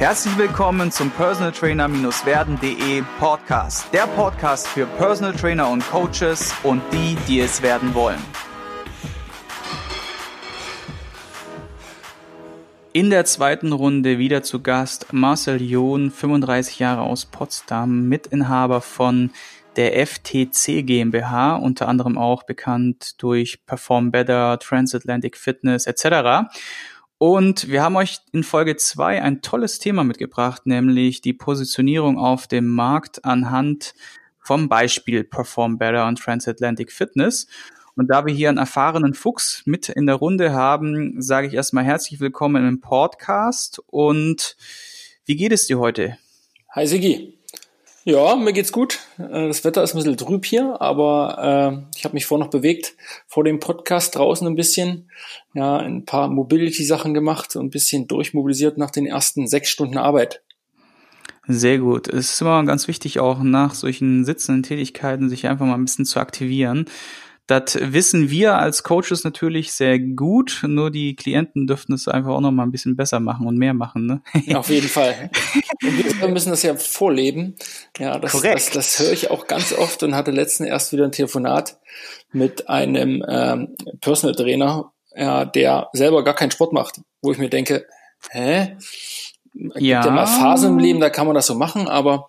Herzlich willkommen zum Personal Trainer-werden.de Podcast. Der Podcast für Personal Trainer und Coaches und die, die es werden wollen. In der zweiten Runde wieder zu Gast Marcel John, 35 Jahre aus Potsdam, Mitinhaber von der FTC GmbH, unter anderem auch bekannt durch Perform Better, Transatlantic Fitness etc. Und wir haben euch in Folge zwei ein tolles Thema mitgebracht, nämlich die Positionierung auf dem Markt anhand vom Beispiel Perform Better und Transatlantic Fitness. Und da wir hier einen erfahrenen Fuchs mit in der Runde haben, sage ich erstmal herzlich willkommen im Podcast. Und wie geht es dir heute? Hi Sigi. Ja, mir geht's gut. Äh, das Wetter ist ein bisschen trüb hier, aber äh, ich habe mich vor noch bewegt, vor dem Podcast draußen ein bisschen. Ja, ein paar Mobility-Sachen gemacht und ein bisschen durchmobilisiert nach den ersten sechs Stunden Arbeit. Sehr gut. Es ist immer ganz wichtig, auch nach solchen sitzenden Tätigkeiten sich einfach mal ein bisschen zu aktivieren. Das wissen wir als Coaches natürlich sehr gut, nur die Klienten dürften es einfach auch noch mal ein bisschen besser machen und mehr machen. Ne? Ja, auf jeden Fall. Und wir müssen das ja vorleben. Ja, das, Korrekt. das, das höre ich auch ganz oft und hatte letztens erst wieder ein Telefonat mit einem ähm, Personal Trainer, ja, der selber gar keinen Sport macht, wo ich mir denke, hä? Ja. Gibt ja mal Phasen im Leben, da kann man das so machen, aber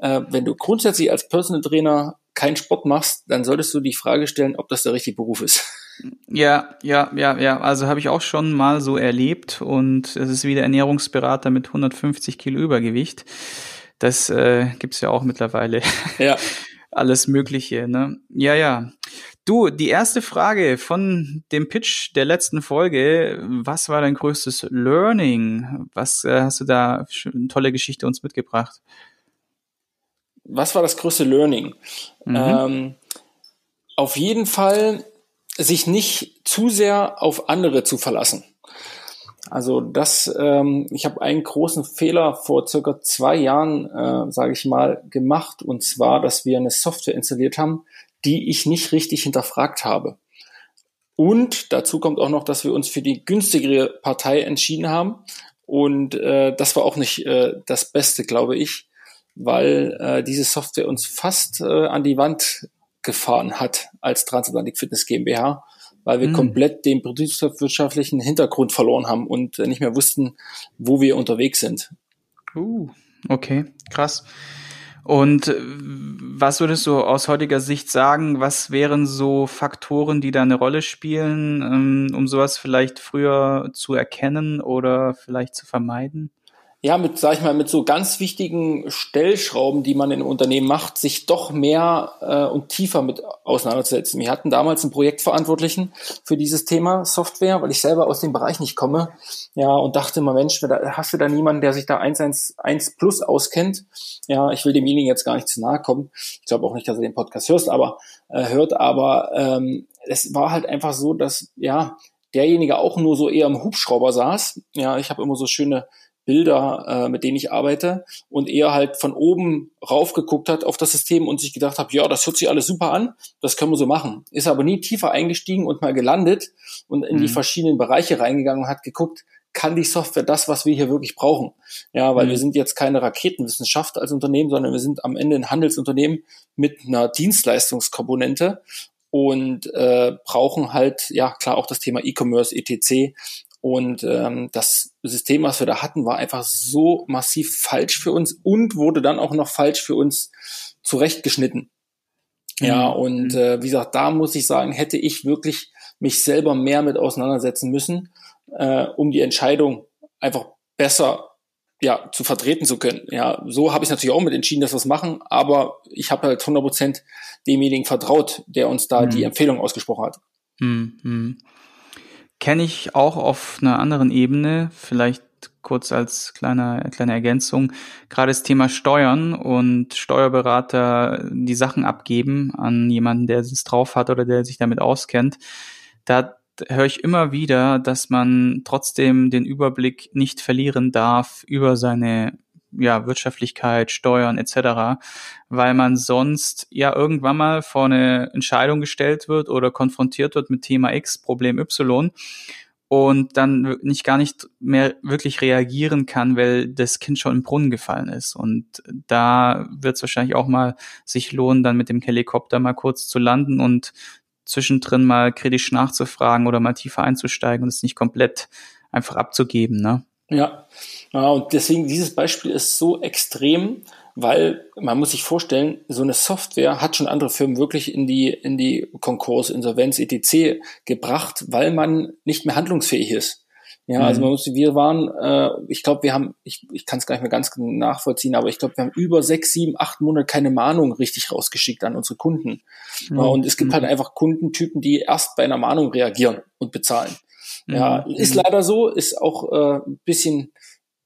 äh, wenn du grundsätzlich als Personal Trainer keinen Sport machst, dann solltest du die Frage stellen, ob das der richtige Beruf ist. Ja, ja, ja, ja. Also habe ich auch schon mal so erlebt und es ist wieder Ernährungsberater mit 150 Kilo Übergewicht. Das äh, gibt's ja auch mittlerweile. Ja. Alles Mögliche, ne? Ja, ja. Du, die erste Frage von dem Pitch der letzten Folge. Was war dein größtes Learning? Was äh, hast du da für eine tolle Geschichte uns mitgebracht? Was war das größte Learning? Mhm. Ähm, auf jeden Fall sich nicht zu sehr auf andere zu verlassen. Also das, ähm, ich habe einen großen Fehler vor circa zwei Jahren, äh, sage ich mal, gemacht, und zwar, dass wir eine Software installiert haben, die ich nicht richtig hinterfragt habe. Und dazu kommt auch noch, dass wir uns für die günstigere Partei entschieden haben. Und äh, das war auch nicht äh, das Beste, glaube ich weil äh, diese Software uns fast äh, an die Wand gefahren hat als Transatlantic Fitness GmbH, weil wir mhm. komplett den betriebswirtschaftlichen Hintergrund verloren haben und äh, nicht mehr wussten, wo wir unterwegs sind. Uh, okay, krass. Und äh, was würdest du aus heutiger Sicht sagen, was wären so Faktoren, die da eine Rolle spielen, ähm, um sowas vielleicht früher zu erkennen oder vielleicht zu vermeiden? Ja, mit, sag ich mal, mit so ganz wichtigen Stellschrauben, die man in Unternehmen macht, sich doch mehr äh, und tiefer mit auseinanderzusetzen. Wir hatten damals einen Projektverantwortlichen für dieses Thema Software, weil ich selber aus dem Bereich nicht komme. Ja, und dachte immer, Mensch, hast du da niemanden, der sich da 111 plus auskennt? Ja, ich will demjenigen jetzt gar nicht zu nahe kommen. Ich glaube auch nicht, dass er den Podcast hörst, aber äh, hört, aber ähm, es war halt einfach so, dass ja derjenige auch nur so eher im Hubschrauber saß. Ja, ich habe immer so schöne Bilder, äh, mit denen ich arbeite und eher halt von oben raufgeguckt hat auf das System und sich gedacht habe, ja, das hört sich alles super an, das können wir so machen. Ist aber nie tiefer eingestiegen und mal gelandet und in mhm. die verschiedenen Bereiche reingegangen und hat geguckt, kann die Software das, was wir hier wirklich brauchen? Ja, weil mhm. wir sind jetzt keine Raketenwissenschaft als Unternehmen, sondern wir sind am Ende ein Handelsunternehmen mit einer Dienstleistungskomponente und äh, brauchen halt, ja klar, auch das Thema E-Commerce, ETC und ähm, das System, was wir da hatten, war einfach so massiv falsch für uns und wurde dann auch noch falsch für uns zurechtgeschnitten. Mhm. Ja, und mhm. äh, wie gesagt, da muss ich sagen, hätte ich wirklich mich selber mehr mit auseinandersetzen müssen, äh, um die Entscheidung einfach besser ja, zu vertreten zu können. Ja, so habe ich natürlich auch mit entschieden, dass wir es machen, aber ich habe halt 100 Prozent demjenigen vertraut, der uns da mhm. die Empfehlung ausgesprochen hat. Mhm kenne ich auch auf einer anderen Ebene, vielleicht kurz als kleine, kleine Ergänzung, gerade das Thema Steuern und Steuerberater die Sachen abgeben an jemanden, der es drauf hat oder der sich damit auskennt. Da höre ich immer wieder, dass man trotzdem den Überblick nicht verlieren darf über seine ja, Wirtschaftlichkeit, Steuern etc., weil man sonst ja irgendwann mal vor eine Entscheidung gestellt wird oder konfrontiert wird mit Thema X, Problem Y und dann nicht gar nicht mehr wirklich reagieren kann, weil das Kind schon im Brunnen gefallen ist. Und da wird es wahrscheinlich auch mal sich lohnen, dann mit dem Helikopter mal kurz zu landen und zwischendrin mal kritisch nachzufragen oder mal tiefer einzusteigen und es nicht komplett einfach abzugeben. Ne? Ja. ja, und deswegen dieses Beispiel ist so extrem, weil man muss sich vorstellen, so eine Software hat schon andere Firmen wirklich in die, in die Konkurs, Insolvenz, etc. gebracht, weil man nicht mehr handlungsfähig ist. Ja, also mhm. man muss, wir waren, äh, ich glaube, wir haben, ich, ich kann es gar nicht mehr ganz nachvollziehen, aber ich glaube, wir haben über sechs, sieben, acht Monate keine Mahnung richtig rausgeschickt an unsere Kunden. Mhm. Und es gibt halt mhm. einfach Kundentypen, die erst bei einer Mahnung reagieren und bezahlen. Ja, mhm. ist leider so, ist auch äh, ein bisschen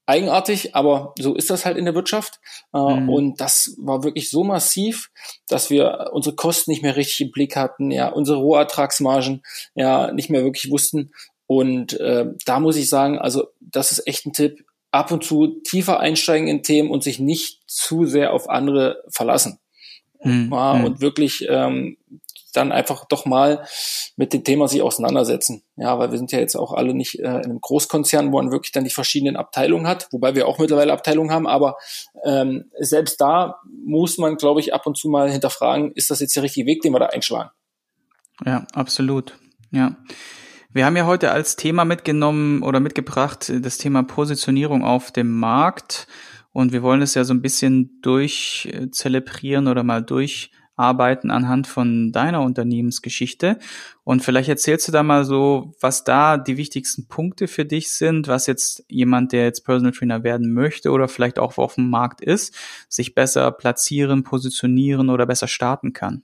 eigenartig, aber so ist das halt in der Wirtschaft. Äh, mhm. Und das war wirklich so massiv, dass wir unsere Kosten nicht mehr richtig im Blick hatten, ja, unsere Rohertragsmargen ja nicht mehr wirklich wussten. Und äh, da muss ich sagen, also das ist echt ein Tipp, ab und zu tiefer einsteigen in Themen und sich nicht zu sehr auf andere verlassen. Mhm. Ja, mhm. und wirklich ähm, dann einfach doch mal mit dem Thema sich auseinandersetzen. Ja, weil wir sind ja jetzt auch alle nicht äh, in einem Großkonzern, wo man wirklich dann die verschiedenen Abteilungen hat, wobei wir auch mittlerweile Abteilungen haben, aber ähm, selbst da muss man, glaube ich, ab und zu mal hinterfragen, ist das jetzt der richtige Weg, den wir da einschlagen? Ja, absolut. Ja. Wir haben ja heute als Thema mitgenommen oder mitgebracht das Thema Positionierung auf dem Markt. Und wir wollen es ja so ein bisschen durchzelebrieren oder mal durch arbeiten anhand von deiner Unternehmensgeschichte. Und vielleicht erzählst du da mal so, was da die wichtigsten Punkte für dich sind, was jetzt jemand, der jetzt Personal Trainer werden möchte oder vielleicht auch auf dem Markt ist, sich besser platzieren, positionieren oder besser starten kann.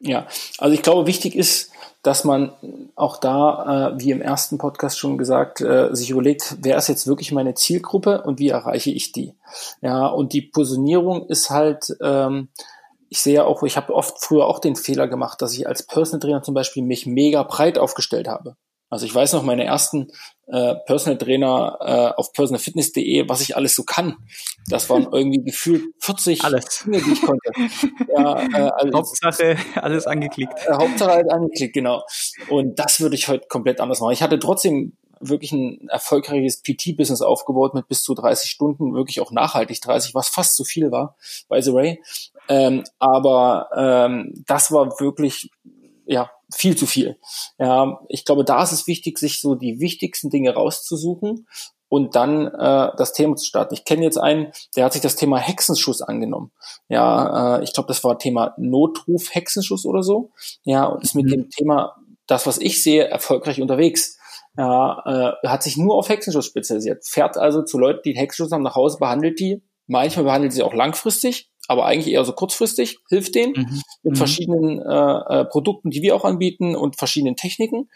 Ja, also ich glaube, wichtig ist, dass man auch da, äh, wie im ersten Podcast schon gesagt, äh, sich überlegt, wer ist jetzt wirklich meine Zielgruppe und wie erreiche ich die? Ja, und die Positionierung ist halt ähm, ich sehe auch, ich habe oft früher auch den Fehler gemacht, dass ich als Personal Trainer zum Beispiel mich mega breit aufgestellt habe. Also ich weiß noch meine ersten äh, Personal Trainer äh, auf personalfitness.de, was ich alles so kann. Das waren irgendwie gefühlt 40 alles. Dinge, die ich konnte. Ja, äh, alles, Hauptsache alles angeklickt. Äh, Hauptsache alles angeklickt, genau. Und das würde ich heute komplett anders machen. Ich hatte trotzdem wirklich ein erfolgreiches PT-Business aufgebaut mit bis zu 30 Stunden, wirklich auch nachhaltig 30, was fast zu viel war, by the way. Ähm, aber ähm, das war wirklich ja viel zu viel. Ja, ich glaube, da ist es wichtig, sich so die wichtigsten Dinge rauszusuchen und dann äh, das Thema zu starten. Ich kenne jetzt einen, der hat sich das Thema Hexenschuss angenommen. Ja, äh, ich glaube, das war Thema Notruf Hexenschuss oder so. Ja, und ist mit mhm. dem Thema das, was ich sehe, erfolgreich unterwegs. Ja, äh, hat sich nur auf Hexenschuss spezialisiert. Fährt also zu Leuten, die Hexenschuss haben, nach Hause, behandelt die. Manchmal behandelt sie auch langfristig, aber eigentlich eher so kurzfristig, hilft denen mhm. mit mhm. verschiedenen äh, äh, Produkten, die wir auch anbieten und verschiedenen Techniken.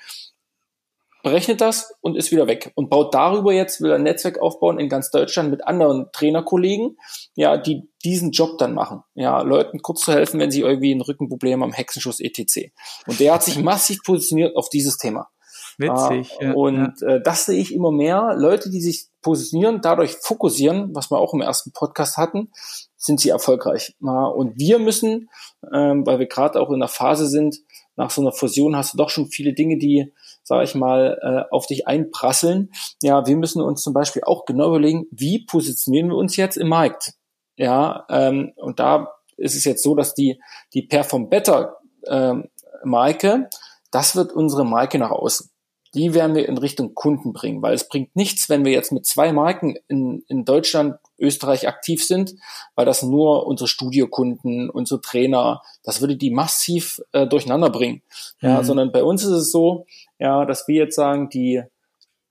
Berechnet das und ist wieder weg und baut darüber jetzt, will ein Netzwerk aufbauen in ganz Deutschland mit anderen Trainerkollegen, ja, die diesen Job dann machen. Ja, Leuten kurz zu helfen, wenn sie irgendwie ein Rückenproblem am Hexenschuss etc. Und der hat sich massiv positioniert auf dieses Thema. Witzig. Ja, und ja. Äh, das sehe ich immer mehr. Leute, die sich positionieren, dadurch fokussieren, was wir auch im ersten Podcast hatten, sind sie erfolgreich. Und wir müssen, ähm, weil wir gerade auch in der Phase sind, nach so einer Fusion hast du doch schon viele Dinge, die, sage ich mal, äh, auf dich einprasseln. Ja, wir müssen uns zum Beispiel auch genau überlegen, wie positionieren wir uns jetzt im Markt? Ja, ähm, und da ist es jetzt so, dass die, die Perform Better ähm, Marke, das wird unsere Marke nach außen die werden wir in Richtung Kunden bringen, weil es bringt nichts, wenn wir jetzt mit zwei Marken in, in Deutschland, Österreich aktiv sind, weil das nur unsere Studiokunden, unsere Trainer, das würde die massiv äh, durcheinander bringen. Ja, mhm. sondern bei uns ist es so, ja, dass wir jetzt sagen, die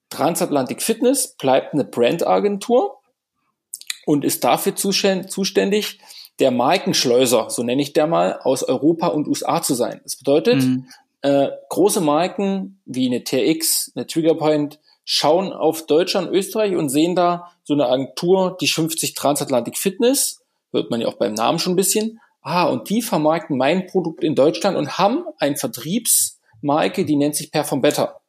Transatlantic Fitness bleibt eine Brandagentur und ist dafür zuständig, der Markenschleuser, so nenne ich der mal, aus Europa und USA zu sein. Das bedeutet, mhm äh, große Marken wie eine TX, eine Triggerpoint schauen auf Deutschland, Österreich und sehen da so eine Agentur, die schimpft sich Transatlantic Fitness, hört man ja auch beim Namen schon ein bisschen. Ah, und die vermarkten mein Produkt in Deutschland und haben ein Vertriebsmarke, die nennt sich Perform Better.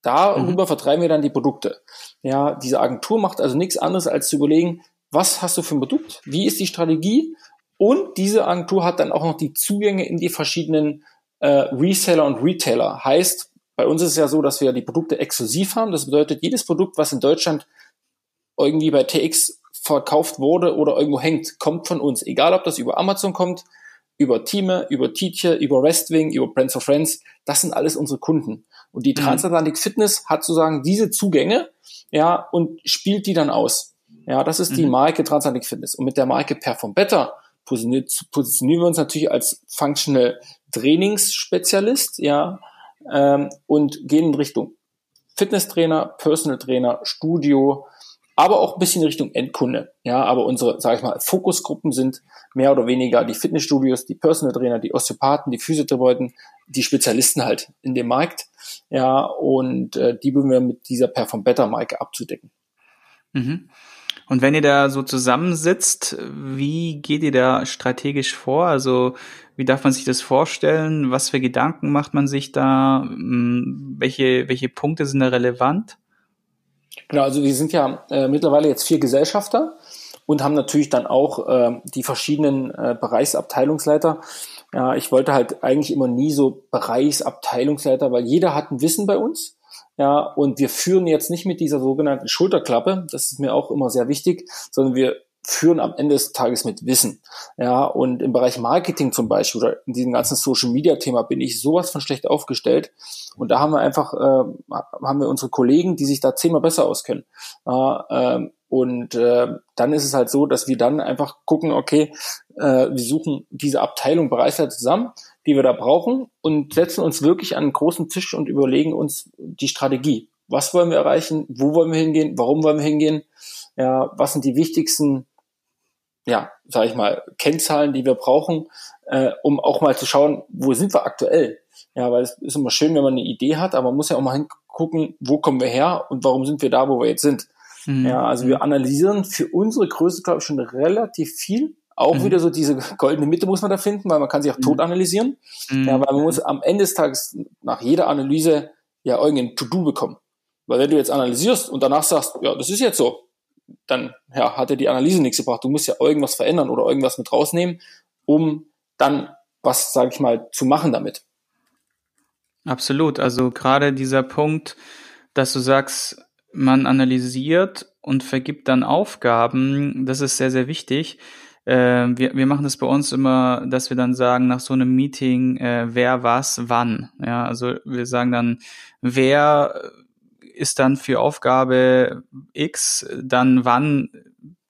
Darüber mhm. vertreiben wir dann die Produkte. Ja, diese Agentur macht also nichts anderes als zu überlegen, was hast du für ein Produkt? Wie ist die Strategie? Und diese Agentur hat dann auch noch die Zugänge in die verschiedenen äh, Reseller und Retailer. Heißt bei uns ist es ja so, dass wir die Produkte exklusiv haben. Das bedeutet, jedes Produkt, was in Deutschland irgendwie bei TX verkauft wurde oder irgendwo hängt, kommt von uns. Egal, ob das über Amazon kommt, über Teame, über Tietje, über Westwing, über Brands for Friends. Das sind alles unsere Kunden. Und die mhm. Transatlantic Fitness hat sozusagen diese Zugänge, ja, und spielt die dann aus. Ja, das ist die mhm. Marke Transatlantic Fitness. Und mit der Marke Perform Better positionieren wir uns natürlich als Functional Trainingsspezialist, ja, ähm, und gehen in Richtung Fitnesstrainer, Personal Trainer, Studio, aber auch ein bisschen in Richtung Endkunde. Ja, aber unsere, sage ich mal, Fokusgruppen sind mehr oder weniger die Fitnessstudios, die Personal Trainer, die Osteopathen, die Physiotherapeuten, die Spezialisten halt in dem Markt. Ja, und äh, die würden wir mit dieser Perform Better Marke abzudecken. Mhm. Und wenn ihr da so zusammensitzt, wie geht ihr da strategisch vor? Also wie darf man sich das vorstellen? Was für Gedanken macht man sich da? Hm, welche, welche Punkte sind da relevant? Genau, also wir sind ja äh, mittlerweile jetzt vier Gesellschafter und haben natürlich dann auch äh, die verschiedenen äh, Bereichsabteilungsleiter. Ja, ich wollte halt eigentlich immer nie so Bereichsabteilungsleiter, weil jeder hat ein Wissen bei uns. Ja, und wir führen jetzt nicht mit dieser sogenannten Schulterklappe, das ist mir auch immer sehr wichtig, sondern wir führen am Ende des Tages mit Wissen. Ja, und im Bereich Marketing zum Beispiel oder in diesem ganzen Social Media Thema bin ich sowas von schlecht aufgestellt. Und da haben wir einfach, äh, haben wir unsere Kollegen, die sich da zehnmal besser auskennen. Äh, äh, und dann ist es halt so, dass wir dann einfach gucken, okay, äh, wir suchen diese Abteilung Bereichsleiter zusammen, die wir da brauchen und setzen uns wirklich an einen großen Tisch und überlegen uns die Strategie. Was wollen wir erreichen? Wo wollen wir hingehen? Warum wollen wir hingehen? Ja, was sind die wichtigsten ja, sage ich mal, Kennzahlen, die wir brauchen, äh, um auch mal zu schauen, wo sind wir aktuell. Ja, weil es ist immer schön, wenn man eine Idee hat, aber man muss ja auch mal hingucken, wo kommen wir her und warum sind wir da, wo wir jetzt sind. Mhm. Ja, also wir analysieren für unsere Größe, glaube ich, schon relativ viel. Auch mhm. wieder so diese goldene Mitte muss man da finden, weil man kann sich auch mhm. tot analysieren. Mhm. Ja, weil man muss am Ende des Tages nach jeder Analyse ja irgendein To-Do bekommen. Weil wenn du jetzt analysierst und danach sagst, ja, das ist jetzt so, dann ja, hat ja die Analyse nichts gebracht. Du musst ja irgendwas verändern oder irgendwas mit rausnehmen, um dann was, sage ich mal, zu machen damit. Absolut. Also gerade dieser Punkt, dass du sagst, man analysiert und vergibt dann Aufgaben, das ist sehr, sehr wichtig. Äh, wir, wir machen das bei uns immer, dass wir dann sagen nach so einem Meeting, äh, wer was wann. Ja, also wir sagen dann, wer ist dann für Aufgabe X dann wann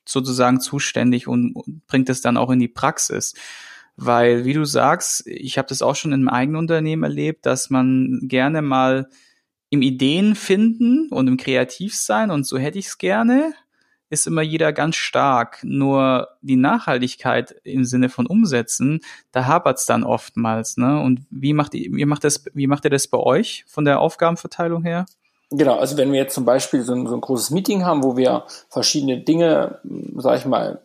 sozusagen zuständig und bringt es dann auch in die Praxis. Weil, wie du sagst, ich habe das auch schon in meinem eigenen Unternehmen erlebt, dass man gerne mal im Ideen finden und im Kreativsein und so hätte ich es gerne, ist immer jeder ganz stark. Nur die Nachhaltigkeit im Sinne von Umsetzen, da hapert es dann oftmals. Ne? Und wie macht, ihr, wie, macht das, wie macht ihr das bei euch von der Aufgabenverteilung her? Genau, also wenn wir jetzt zum Beispiel so ein, so ein großes Meeting haben, wo wir verschiedene Dinge, sage ich mal,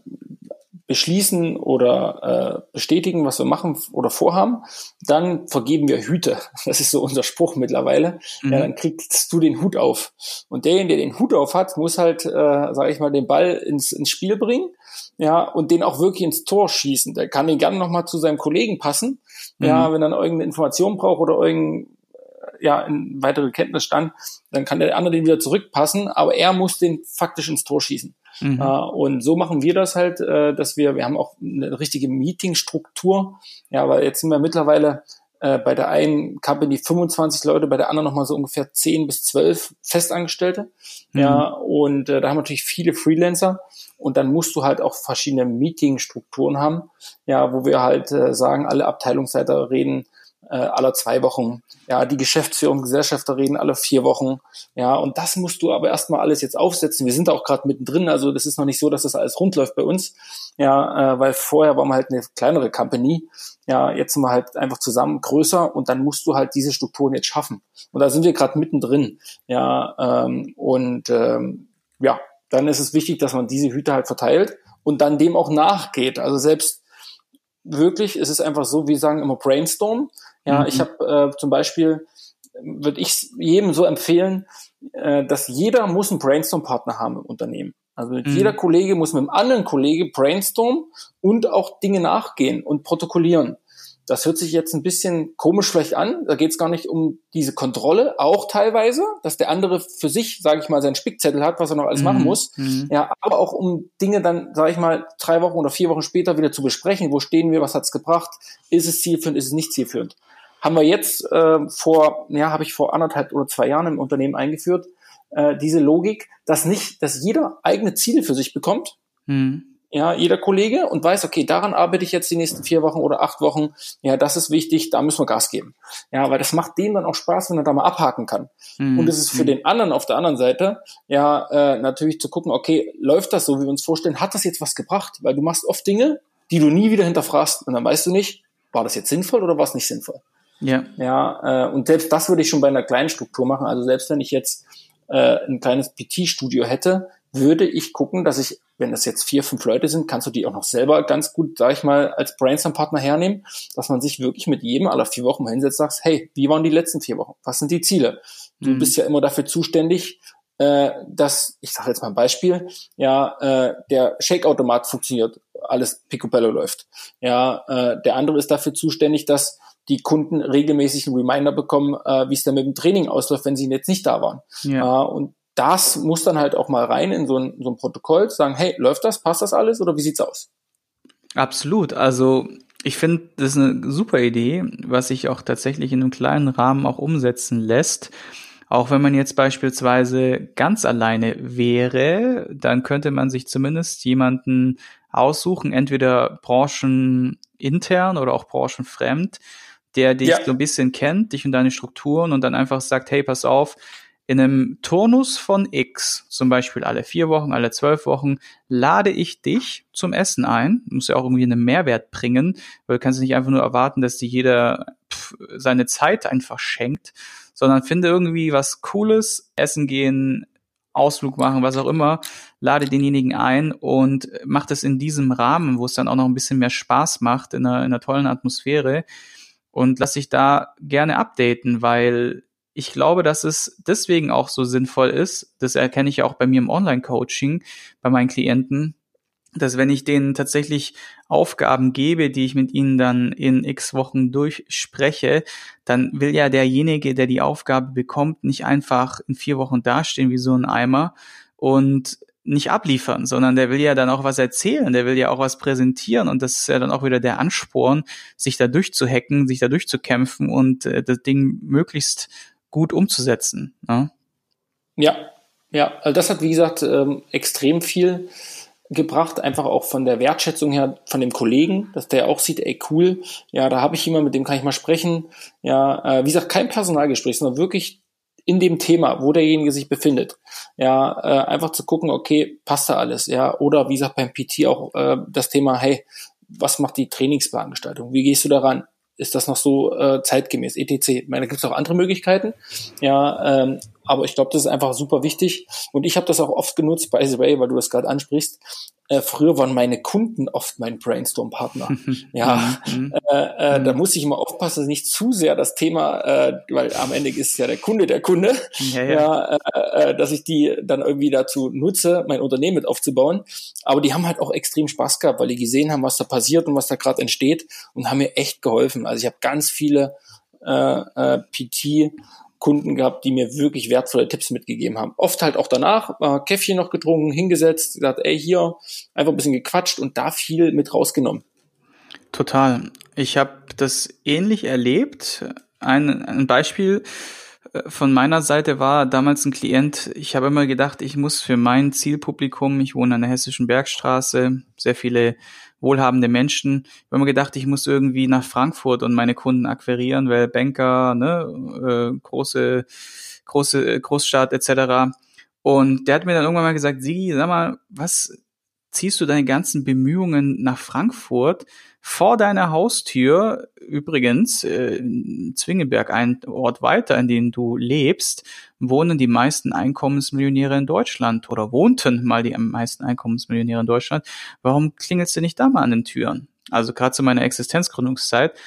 beschließen oder äh, bestätigen, was wir machen oder vorhaben, dann vergeben wir Hüte. Das ist so unser Spruch mittlerweile. Mhm. Ja, dann kriegst du den Hut auf. Und derjenige, der den Hut auf hat, muss halt, äh, sage ich mal, den Ball ins, ins Spiel bringen, ja, und den auch wirklich ins Tor schießen. Der kann den gerne nochmal zu seinem Kollegen passen, mhm. ja, wenn er irgendeine Information braucht oder irgendein ja in weitere Kenntnisstand, dann kann der andere den wieder zurückpassen, aber er muss den faktisch ins Tor schießen. Mhm. Äh, und so machen wir das halt, äh, dass wir, wir haben auch eine richtige Meetingstruktur, ja, weil jetzt sind wir mittlerweile äh, bei der einen Company 25 Leute, bei der anderen nochmal so ungefähr 10 bis 12 Festangestellte. Mhm. Ja, und äh, da haben wir natürlich viele Freelancer und dann musst du halt auch verschiedene Meetingstrukturen haben, ja, wo wir halt äh, sagen, alle Abteilungsleiter reden äh, alle zwei Wochen. Ja, die Geschäftsführung, Gesellschafter reden alle vier Wochen. Ja, und das musst du aber erstmal alles jetzt aufsetzen. Wir sind auch gerade mittendrin, also das ist noch nicht so, dass das alles rund läuft bei uns. Ja, äh, weil vorher waren wir halt eine kleinere Company. Ja, jetzt sind wir halt einfach zusammen größer und dann musst du halt diese Strukturen jetzt schaffen. Und da sind wir gerade mittendrin. Ja, ähm, und ähm, ja, dann ist es wichtig, dass man diese Hüte halt verteilt und dann dem auch nachgeht. Also selbst wirklich, es ist einfach so, wir sagen immer Brainstorm. Ja, mhm. ich habe äh, zum Beispiel, würde ich jedem so empfehlen, äh, dass jeder muss einen Brainstorm-Partner haben im Unternehmen. Also mhm. jeder Kollege muss mit einem anderen Kollege brainstormen und auch Dinge nachgehen und protokollieren. Das hört sich jetzt ein bisschen komisch vielleicht an. Da geht es gar nicht um diese Kontrolle, auch teilweise, dass der andere für sich, sage ich mal, seinen Spickzettel hat, was er noch alles mhm. machen muss. Mhm. Ja, aber auch um Dinge dann, sage ich mal, drei Wochen oder vier Wochen später wieder zu besprechen. Wo stehen wir? Was hat's gebracht? Ist es zielführend? Ist es nicht zielführend? Haben wir jetzt äh, vor, ja, habe ich vor anderthalb oder zwei Jahren im Unternehmen eingeführt, äh, diese Logik, dass nicht, dass jeder eigene Ziele für sich bekommt. Mhm ja, jeder Kollege und weiß, okay, daran arbeite ich jetzt die nächsten vier Wochen oder acht Wochen. Ja, das ist wichtig, da müssen wir Gas geben. Ja, weil das macht dem dann auch Spaß, wenn er da mal abhaken kann. Mhm. Und es ist für mhm. den anderen auf der anderen Seite, ja, äh, natürlich zu gucken, okay, läuft das so, wie wir uns vorstellen, hat das jetzt was gebracht? Weil du machst oft Dinge, die du nie wieder hinterfragst und dann weißt du nicht, war das jetzt sinnvoll oder war es nicht sinnvoll? Ja. Ja, äh, und selbst das würde ich schon bei einer kleinen Struktur machen. Also selbst wenn ich jetzt äh, ein kleines PT-Studio hätte, würde ich gucken, dass ich, wenn das jetzt vier, fünf Leute sind, kannst du die auch noch selber ganz gut, sag ich mal, als Brainstorm-Partner hernehmen, dass man sich wirklich mit jedem aller vier Wochen mal hinsetzt, sagst, hey, wie waren die letzten vier Wochen? Was sind die Ziele? Du mhm. bist ja immer dafür zuständig, äh, dass, ich sage jetzt mal ein Beispiel, ja, äh, der Shake-Automat funktioniert, alles Picobello läuft. Ja, äh, der andere ist dafür zuständig, dass die Kunden regelmäßig einen Reminder bekommen, äh, wie es dann mit dem Training ausläuft, wenn sie jetzt nicht da waren. Ja. Äh, und das muss dann halt auch mal rein in so ein, so ein Protokoll, sagen, hey, läuft das, passt das alles oder wie sieht's aus? Absolut. Also ich finde, das ist eine super Idee, was sich auch tatsächlich in einem kleinen Rahmen auch umsetzen lässt. Auch wenn man jetzt beispielsweise ganz alleine wäre, dann könnte man sich zumindest jemanden aussuchen, entweder branchenintern oder auch branchenfremd, der dich ja. so ein bisschen kennt, dich und deine Strukturen und dann einfach sagt, hey, pass auf, in einem Turnus von X, zum Beispiel alle vier Wochen, alle zwölf Wochen, lade ich dich zum Essen ein. Muss ja auch irgendwie einen Mehrwert bringen, weil du kannst nicht einfach nur erwarten, dass dir jeder pff, seine Zeit einfach schenkt, sondern finde irgendwie was Cooles, essen gehen, Ausflug machen, was auch immer, lade denjenigen ein und mach das in diesem Rahmen, wo es dann auch noch ein bisschen mehr Spaß macht, in einer, in einer tollen Atmosphäre und lass dich da gerne updaten, weil ich glaube, dass es deswegen auch so sinnvoll ist, das erkenne ich ja auch bei mir im Online-Coaching, bei meinen Klienten, dass wenn ich denen tatsächlich Aufgaben gebe, die ich mit ihnen dann in x Wochen durchspreche, dann will ja derjenige, der die Aufgabe bekommt, nicht einfach in vier Wochen dastehen wie so ein Eimer. Und nicht abliefern, sondern der will ja dann auch was erzählen, der will ja auch was präsentieren und das ist ja dann auch wieder der Ansporn, sich da durchzuhacken, sich da durchzukämpfen und äh, das Ding möglichst gut umzusetzen. Ne? Ja, ja, also das hat wie gesagt ähm, extrem viel gebracht, einfach auch von der Wertschätzung her von dem Kollegen, dass der auch sieht, ey cool, ja, da habe ich jemanden, mit dem kann ich mal sprechen. Ja, äh, wie gesagt, kein Personalgespräch, sondern wirklich in dem Thema, wo derjenige sich befindet. Ja, äh, einfach zu gucken, okay, passt da alles, ja, oder wie gesagt beim PT auch äh, das Thema, hey, was macht die Trainingsplangestaltung? Wie gehst du daran? ist das noch so äh, zeitgemäß, etc. Ich meine, da gibt es auch andere Möglichkeiten, ja, ähm, aber ich glaube, das ist einfach super wichtig und ich habe das auch oft genutzt, by the way, weil du das gerade ansprichst, äh, früher waren meine Kunden oft mein Brainstorm-Partner. ja, mhm. äh, äh, da muss ich immer aufpassen, dass nicht zu sehr das Thema, äh, weil am Ende ist ja der Kunde der Kunde, ja, ja. ja äh, äh, dass ich die dann irgendwie dazu nutze, mein Unternehmen mit aufzubauen. Aber die haben halt auch extrem Spaß gehabt, weil die gesehen haben, was da passiert und was da gerade entsteht und haben mir echt geholfen. Also ich habe ganz viele äh, äh, PT Kunden gehabt, die mir wirklich wertvolle Tipps mitgegeben haben. Oft halt auch danach, äh, Käffchen noch getrunken, hingesetzt, gesagt, ey, hier, einfach ein bisschen gequatscht und da viel mit rausgenommen. Total. Ich habe das ähnlich erlebt. Ein, ein Beispiel äh, von meiner Seite war damals ein Klient, ich habe immer gedacht, ich muss für mein Zielpublikum, ich wohne an der Hessischen Bergstraße, sehr viele wohlhabende Menschen. Ich habe mir gedacht, ich muss irgendwie nach Frankfurt und meine Kunden akquirieren, weil Banker, ne, äh, große, große Großstadt etc. Und der hat mir dann irgendwann mal gesagt, Sigi, sag mal, was ziehst du deine ganzen Bemühungen nach Frankfurt vor deiner Haustür, übrigens, äh, Zwingenberg, ein Ort weiter, in dem du lebst, wohnen die meisten Einkommensmillionäre in Deutschland oder wohnten mal die meisten Einkommensmillionäre in Deutschland. Warum klingelst du nicht da mal an den Türen? Also gerade zu meiner Existenzgründungszeit.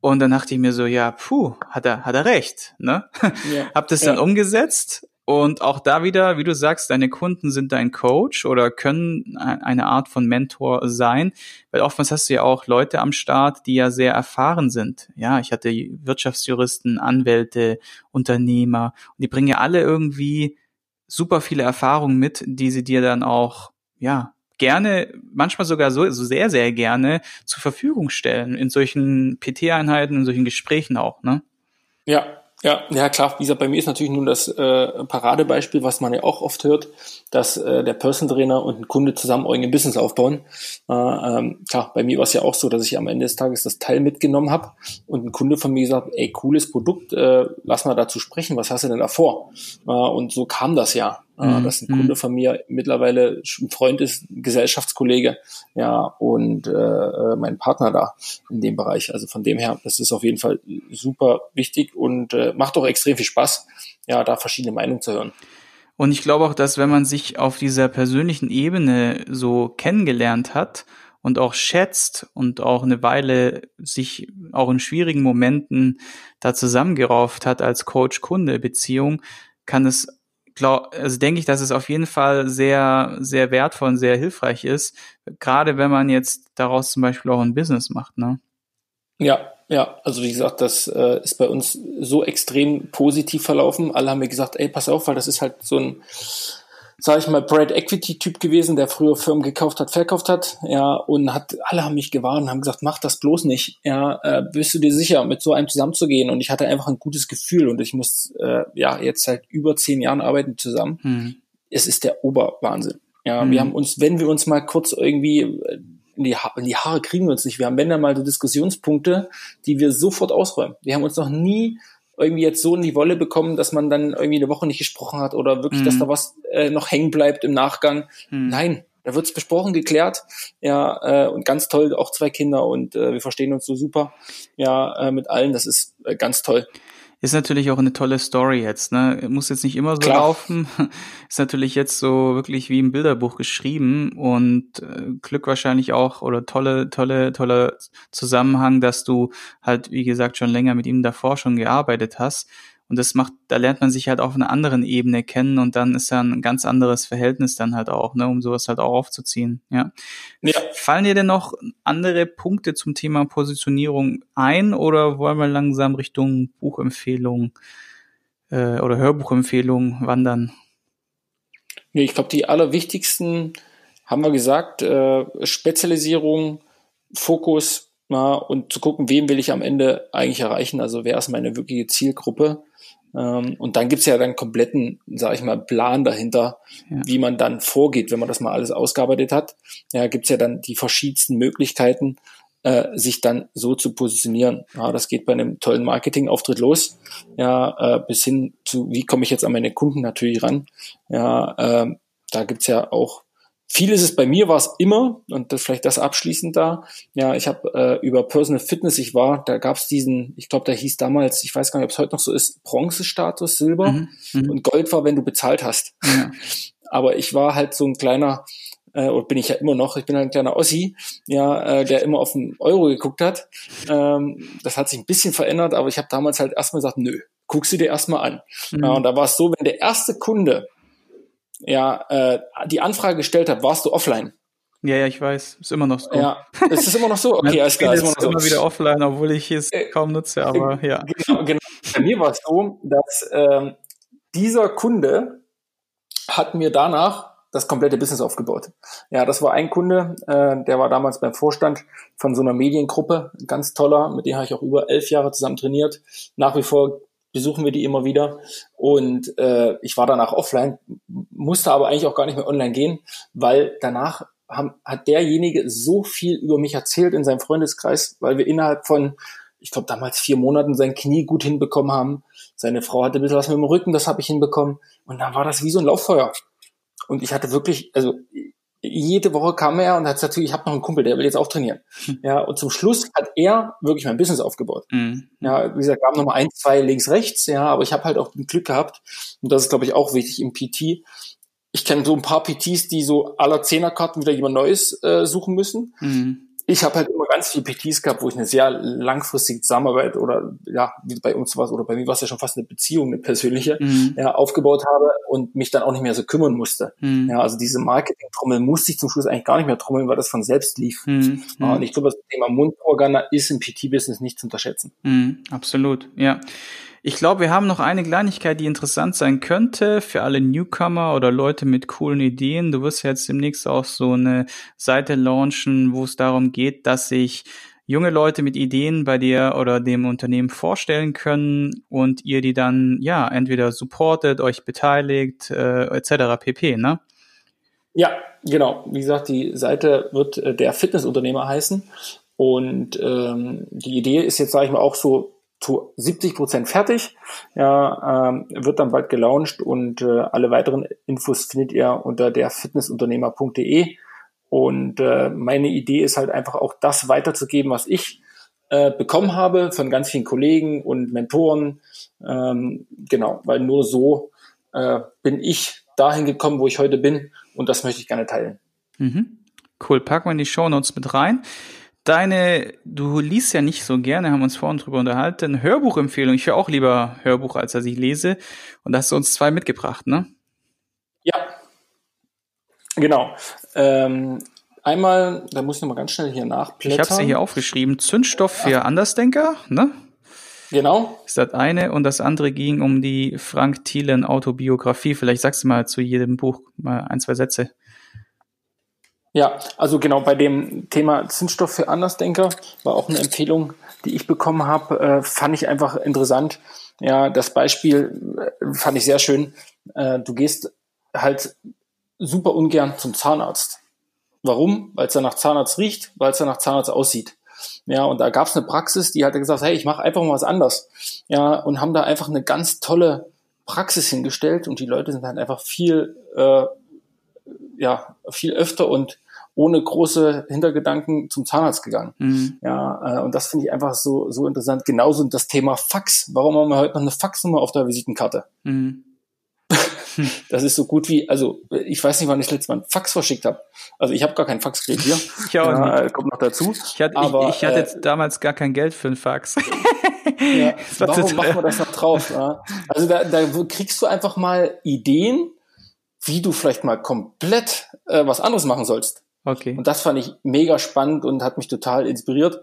Und dann dachte ich mir so, ja, puh, hat er, hat er recht, ne? Ja. Hab das dann ja. umgesetzt Und auch da wieder, wie du sagst, deine Kunden sind dein Coach oder können eine Art von Mentor sein, weil oftmals hast du ja auch Leute am Start, die ja sehr erfahren sind. Ja, ich hatte Wirtschaftsjuristen, Anwälte, Unternehmer und die bringen ja alle irgendwie super viele Erfahrungen mit, die sie dir dann auch, ja, gerne, manchmal sogar so, so sehr, sehr gerne zur Verfügung stellen in solchen PT-Einheiten, in solchen Gesprächen auch, ne? Ja, ja, ja klar, wie gesagt, bei mir ist natürlich nun das äh, Paradebeispiel, was man ja auch oft hört, dass äh, der Personal Trainer und ein Kunde zusammen irgendein Business aufbauen. Äh, ähm, klar, bei mir war es ja auch so, dass ich am Ende des Tages das Teil mitgenommen habe und ein Kunde von mir gesagt, ey, cooles Produkt, äh, lass mal dazu sprechen, was hast du denn da vor? Äh, und so kam das ja. Mhm. dass ein Kunde mhm. von mir mittlerweile ein Freund ist, ein Gesellschaftskollege, ja, und äh, äh, mein Partner da in dem Bereich. Also von dem her, das ist auf jeden Fall super wichtig und äh, macht auch extrem viel Spaß, ja, da verschiedene Meinungen zu hören. Und ich glaube auch, dass wenn man sich auf dieser persönlichen Ebene so kennengelernt hat und auch schätzt und auch eine Weile sich auch in schwierigen Momenten da zusammengerauft hat als Coach-Kunde-Beziehung, kann es glaub, also denke ich, dass es auf jeden Fall sehr, sehr wertvoll und sehr hilfreich ist, gerade wenn man jetzt daraus zum Beispiel auch ein Business macht, ne? Ja, ja, also wie gesagt, das äh, ist bei uns so extrem positiv verlaufen. Alle haben mir gesagt, ey, pass auf, weil das ist halt so ein sage ich mal, Brad Equity-Typ gewesen, der früher Firmen gekauft hat, verkauft hat, ja, und hat, alle haben mich gewarnt, haben gesagt, mach das bloß nicht, ja, äh, bist du dir sicher, mit so einem zusammenzugehen? Und ich hatte einfach ein gutes Gefühl und ich muss, äh, ja, jetzt seit über zehn Jahren arbeiten zusammen. Hm. Es ist der Oberwahnsinn. Ja, hm. wir haben uns, wenn wir uns mal kurz irgendwie äh, in die, ha in die Haare kriegen wir uns nicht. Wir haben wenn dann mal so Diskussionspunkte, die wir sofort ausräumen. Wir haben uns noch nie irgendwie jetzt so in die Wolle bekommen, dass man dann irgendwie eine Woche nicht gesprochen hat oder wirklich, mhm. dass da was äh, noch hängen bleibt im Nachgang. Mhm. Nein, da wird's besprochen, geklärt. Ja, äh, und ganz toll, auch zwei Kinder und äh, wir verstehen uns so super. Ja, äh, mit allen, das ist äh, ganz toll. Ist natürlich auch eine tolle Story jetzt, ne? Muss jetzt nicht immer so Klar. laufen. Ist natürlich jetzt so wirklich wie im Bilderbuch geschrieben und äh, Glück wahrscheinlich auch oder tolle, tolle, tolle Zusammenhang, dass du halt, wie gesagt, schon länger mit ihm davor schon gearbeitet hast und das macht, da lernt man sich halt auf einer anderen Ebene kennen und dann ist ja ein ganz anderes Verhältnis dann halt auch, ne, um sowas halt auch aufzuziehen. Ja. ja. Fallen dir denn noch andere Punkte zum Thema Positionierung ein oder wollen wir langsam Richtung Buchempfehlung äh, oder Hörbuchempfehlung wandern? Nee, ich glaube, die allerwichtigsten haben wir gesagt, äh, Spezialisierung, Fokus, ja, und zu gucken, wem will ich am Ende eigentlich erreichen, also wer ist meine wirkliche Zielgruppe. Ähm, und dann gibt's ja dann kompletten, sage ich mal, Plan dahinter, ja. wie man dann vorgeht, wenn man das mal alles ausgearbeitet hat. Ja, gibt's ja dann die verschiedensten Möglichkeiten, äh, sich dann so zu positionieren. Ja, das geht bei einem tollen Marketingauftritt los, ja, äh, bis hin zu, wie komme ich jetzt an meine Kunden natürlich ran. Ja, äh, da gibt's ja auch viel ist es bei mir war es immer und das vielleicht das abschließend da. Ja, ich habe äh, über Personal Fitness, ich war, da gab es diesen, ich glaube, der hieß damals, ich weiß gar nicht, ob es heute noch so ist, Bronzestatus, Silber mhm, mhm, und Gold war, wenn du bezahlt hast. Ja. Aber ich war halt so ein kleiner, äh, oder bin ich ja immer noch, ich bin halt ein kleiner Ossi, ja, äh, der immer auf den Euro geguckt hat. Ähm, das hat sich ein bisschen verändert, aber ich habe damals halt erstmal gesagt, nö, guck sie dir erstmal an. Mhm. Ja, und da war es so, wenn der erste Kunde ja, äh, die Anfrage gestellt habe, warst du offline? Ja, ja, ich weiß. Ist immer noch so. Ja, ist es immer noch so? Okay, alles klar. Ist immer, noch so. immer wieder offline, obwohl ich es äh, kaum nutze, aber äh, ja. Genau, genau. Bei mir war es so, dass ähm, dieser Kunde hat mir danach das komplette Business aufgebaut. Ja, das war ein Kunde, äh, der war damals beim Vorstand von so einer Mediengruppe, ganz toller, mit dem habe ich auch über elf Jahre zusammen trainiert. Nach wie vor besuchen wir die immer wieder. Und äh, ich war danach offline, musste aber eigentlich auch gar nicht mehr online gehen, weil danach haben, hat derjenige so viel über mich erzählt in seinem Freundeskreis, weil wir innerhalb von, ich glaube damals vier Monaten sein Knie gut hinbekommen haben. Seine Frau hatte ein bisschen was mit dem Rücken, das habe ich hinbekommen. Und dann war das wie so ein Lauffeuer. Und ich hatte wirklich, also jede Woche kam er und hat gesagt, ich habe noch einen Kumpel, der will jetzt auch trainieren. Hm. Ja, und zum Schluss hat er wirklich mein Business aufgebaut. Mhm. Ja, wie gesagt, gab noch mal ein, zwei links, rechts, ja, aber ich habe halt auch Glück gehabt und das ist, glaube ich, auch wichtig im PT. Ich kenne so ein paar PTs, die so aller Zehnerkarten wieder jemand Neues äh, suchen müssen. Mhm. Ich habe halt immer ganz viele PTs gehabt, wo ich eine sehr langfristige Zusammenarbeit oder ja, wie bei uns was oder bei mir war es ja schon fast eine Beziehung, eine persönliche, mhm. ja, aufgebaut habe und mich dann auch nicht mehr so kümmern musste. Mhm. Ja, also diese Marketing-Trommel musste ich zum Schluss eigentlich gar nicht mehr trommeln, weil das von selbst lief. Mhm. Und ich glaube, das Thema Mundorgane ist im PT-Business nicht zu unterschätzen. Mhm. Absolut, ja. Ich glaube, wir haben noch eine Kleinigkeit, die interessant sein könnte für alle Newcomer oder Leute mit coolen Ideen. Du wirst jetzt demnächst auch so eine Seite launchen, wo es darum geht, dass sich junge Leute mit Ideen bei dir oder dem Unternehmen vorstellen können und ihr die dann ja entweder supportet, euch beteiligt äh, etc. pp. Ne? Ja, genau. Wie gesagt, die Seite wird äh, der Fitnessunternehmer heißen und ähm, die Idee ist jetzt sage ich mal auch so zu 70 Prozent fertig. Ja, ähm, wird dann bald gelauncht und äh, alle weiteren Infos findet ihr unter der fitnessunternehmer.de. Und äh, meine Idee ist halt einfach auch das weiterzugeben, was ich äh, bekommen habe von ganz vielen Kollegen und Mentoren. Ähm, genau, weil nur so äh, bin ich dahin gekommen, wo ich heute bin und das möchte ich gerne teilen. Mhm. Cool, packen wir in die Show Notes mit rein deine, du liest ja nicht so gerne, haben uns vorhin drüber unterhalten, Hörbuchempfehlung. Ich höre auch lieber Hörbuch, als dass ich lese. Und da hast du uns zwei mitgebracht, ne? Ja. Genau. Ähm, einmal, da muss ich nochmal ganz schnell hier nachblättern. Ich habe sie hier aufgeschrieben. Zündstoff für Andersdenker, ne? Genau. Ist das eine. Und das andere ging um die Frank Thielen Autobiografie. Vielleicht sagst du mal zu jedem Buch mal ein, zwei Sätze. Ja, also genau bei dem Thema Zinsstoff für Andersdenker war auch eine Empfehlung, die ich bekommen habe, äh, fand ich einfach interessant. Ja, das Beispiel äh, fand ich sehr schön. Äh, du gehst halt super ungern zum Zahnarzt. Warum? Weil es da nach Zahnarzt riecht, weil es da nach Zahnarzt aussieht. Ja, und da gab es eine Praxis, die hat gesagt, hey, ich mache einfach mal was anders. Ja, und haben da einfach eine ganz tolle Praxis hingestellt und die Leute sind halt einfach viel, äh, ja, viel öfter und ohne große Hintergedanken zum Zahnarzt gegangen. Mhm. Ja, äh, und das finde ich einfach so, so interessant. Genauso das Thema Fax. Warum haben wir heute noch eine Faxnummer auf der Visitenkarte? Mhm. Das ist so gut wie, also ich weiß nicht, wann ich das letzte Mal einen Fax verschickt habe. Also ich habe gar keinen Fax gekriegt hier. Ich auch ja, nicht. Kommt noch dazu. Ich hatte, aber, ich, ich hatte äh, damals gar kein Geld für einen Fax. ja, warum machen wir das noch drauf? Ja? Also da, da kriegst du einfach mal Ideen, wie du vielleicht mal komplett äh, was anderes machen sollst. Okay. Und das fand ich mega spannend und hat mich total inspiriert.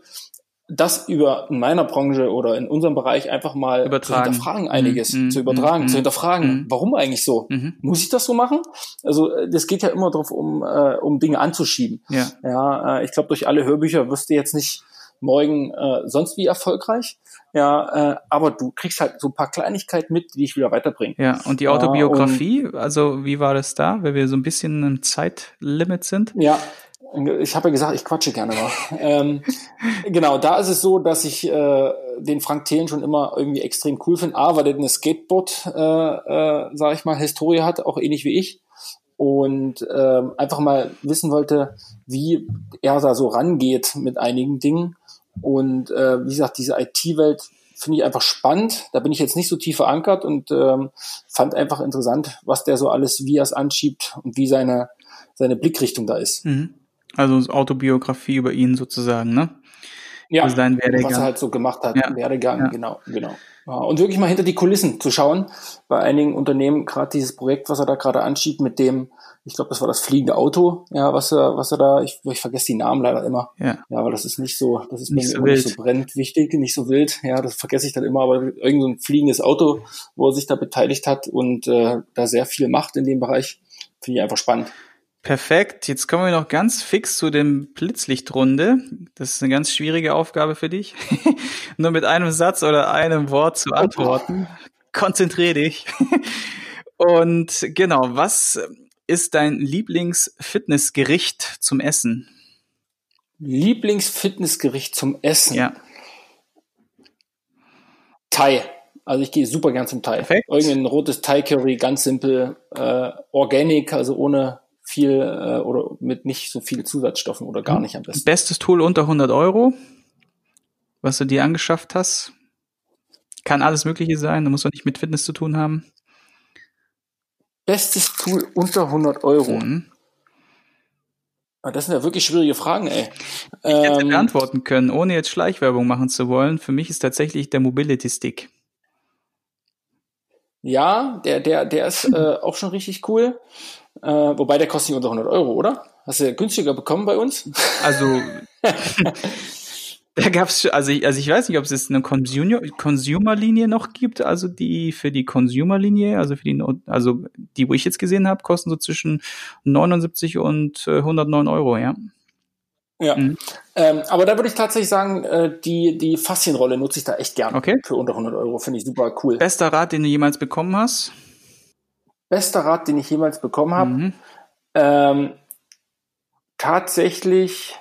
Das über in meiner Branche oder in unserem Bereich einfach mal übertragen. zu hinterfragen einiges, mm, zu übertragen, mm, zu hinterfragen, mm. warum eigentlich so? -hmm. Muss ich das so machen? Also äh, das geht ja immer darauf, um, äh, um Dinge anzuschieben. Ja, ja äh, ich glaube, durch alle Hörbücher wirst du jetzt nicht morgen äh, sonst wie erfolgreich. Ja, äh, aber du kriegst halt so ein paar Kleinigkeiten mit, die ich wieder weiterbringe. Ja, und die Autobiografie, ja, also wie war das da, weil wir so ein bisschen im Zeitlimit sind? Ja, ich habe ja gesagt, ich quatsche gerne mal. ähm, genau, da ist es so, dass ich äh, den Frank Thelen schon immer irgendwie extrem cool finde. A, weil der eine Skateboard, äh, äh, sag ich mal, Historie hat, auch ähnlich wie ich. Und äh, einfach mal wissen wollte, wie er da so rangeht mit einigen Dingen. Und äh, wie gesagt, diese IT-Welt finde ich einfach spannend. Da bin ich jetzt nicht so tief verankert und ähm, fand einfach interessant, was der so alles, wie er es anschiebt und wie seine, seine Blickrichtung da ist. Mhm. Also Autobiografie über ihn sozusagen, ne? Ja, also sein Werdegang. was er halt so gemacht hat, ja. Werdegang, ja. genau, genau. Und wirklich mal hinter die Kulissen zu schauen. Bei einigen Unternehmen, gerade dieses Projekt, was er da gerade anschiebt, mit dem, ich glaube, das war das fliegende Auto, ja, was er, was er da, ich, ich vergesse die Namen leider immer. Ja. ja, aber das ist nicht so, das ist nicht, so, nicht so brennend wichtig, nicht so wild. Ja, das vergesse ich dann immer, aber irgend so ein fliegendes Auto, wo er sich da beteiligt hat und äh, da sehr viel macht in dem Bereich, finde ich einfach spannend. Perfekt. Jetzt kommen wir noch ganz fix zu dem Blitzlichtrunde. Das ist eine ganz schwierige Aufgabe für dich. Nur mit einem Satz oder einem Wort zu antworten. Konzentrier dich. Und genau, was ist dein Lieblingsfitnessgericht zum Essen? Lieblingsfitnessgericht zum Essen? Ja. Thai. Also ich gehe super gern zum Thai. Perfekt. Irgendein rotes Thai-Curry, ganz simpel, äh, organic, also ohne viel äh, oder mit nicht so viel Zusatzstoffen oder gar nicht am besten. Bestes Tool unter 100 Euro, was du dir angeschafft hast. Kann alles Mögliche sein, da muss man nicht mit Fitness zu tun haben. Bestes Tool unter 100 Euro. Mhm. Das sind ja wirklich schwierige Fragen, ey. Ich hätte ähm, beantworten können, ohne jetzt Schleichwerbung machen zu wollen. Für mich ist tatsächlich der Mobility Stick. Ja, der, der, der ist äh, auch schon richtig cool. Äh, wobei der kostet nicht unter 100 Euro, oder? Hast du günstiger bekommen bei uns? Also, da gab's, also ich, also ich weiß nicht, ob es jetzt eine Consumer-Linie noch gibt, also die für die Consumer-Linie, also für die, also die, wo ich jetzt gesehen habe, kosten so zwischen 79 und äh, 109 Euro, ja. Ja, mhm. ähm, aber da würde ich tatsächlich sagen, äh, die, die Faszienrolle nutze ich da echt gern. Okay. Für unter 100 Euro, finde ich super cool. Bester Rat, den du jemals bekommen hast? Bester Rat, den ich jemals bekommen habe? Mhm. Ähm, tatsächlich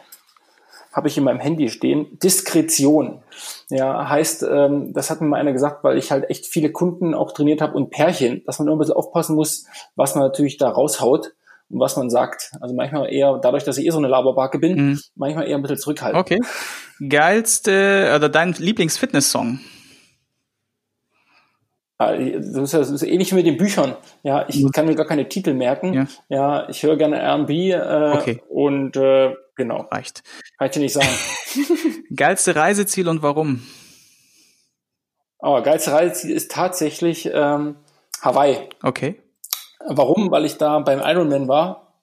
habe ich in meinem Handy stehen, Diskretion. Ja, heißt, ähm, das hat mir mal einer gesagt, weil ich halt echt viele Kunden auch trainiert habe und Pärchen, dass man immer ein bisschen aufpassen muss, was man natürlich da raushaut und was man sagt. Also manchmal eher, dadurch, dass ich eh so eine Laberbacke bin, mhm. manchmal eher ein bisschen zurückhalten. Okay. Geilste, oder dein Lieblings-Fitness-Song? Das ist, das ist ähnlich wie mit den Büchern. Ja, ich kann mir gar keine Titel merken. Ja, ja ich höre gerne R&B äh, okay. und äh, genau. Reicht. Kann ich dir nicht sagen. geilste Reiseziel und warum? Oh, geilste Reiseziel ist tatsächlich ähm, Hawaii. Okay. Warum? Weil ich da beim Ironman war.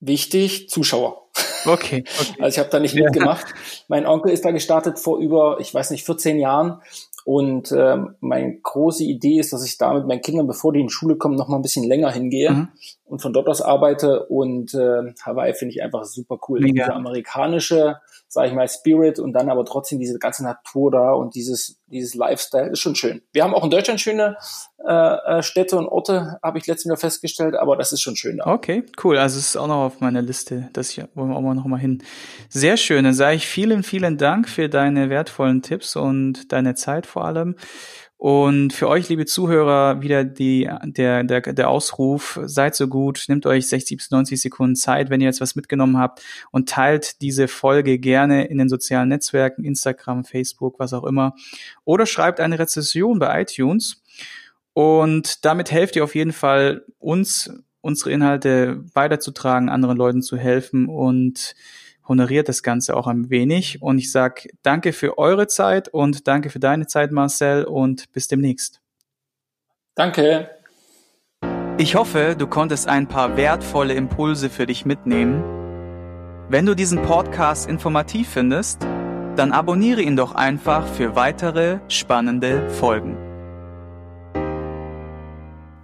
Wichtig, Zuschauer. Okay. okay. Also ich habe da nicht mitgemacht. Mein Onkel ist da gestartet vor über, ich weiß nicht, 14 Jahren und ähm, meine große Idee ist, dass ich da mit meinen Kindern, bevor die in die Schule kommen, noch mal ein bisschen länger hingehe mhm. und von dort aus arbeite. Und äh, Hawaii finde ich einfach super cool. Ja. Diese amerikanische, sage ich mal, Spirit und dann aber trotzdem diese ganze Natur da und dieses, dieses Lifestyle ist schon schön. Wir haben auch in Deutschland schöne äh, äh Städte und Orte, habe ich letztes Mal festgestellt, aber das ist schon schön da. Okay, cool. Also es ist auch noch auf meiner Liste. Das wollen wir auch mal noch mal hin. Sehr schön. Dann sage ich vielen, vielen Dank für deine wertvollen Tipps und deine Zeit vor allem. Und für euch, liebe Zuhörer, wieder die, der, der, der Ausruf, seid so gut, nehmt euch 60 bis 90 Sekunden Zeit, wenn ihr jetzt was mitgenommen habt und teilt diese Folge gerne in den sozialen Netzwerken, Instagram, Facebook, was auch immer. Oder schreibt eine Rezession bei iTunes. Und damit helft ihr auf jeden Fall uns, unsere Inhalte weiterzutragen, anderen Leuten zu helfen und honoriert das Ganze auch ein wenig. Und ich sage danke für eure Zeit und danke für deine Zeit, Marcel, und bis demnächst. Danke. Ich hoffe, du konntest ein paar wertvolle Impulse für dich mitnehmen. Wenn du diesen Podcast informativ findest, dann abonniere ihn doch einfach für weitere spannende Folgen.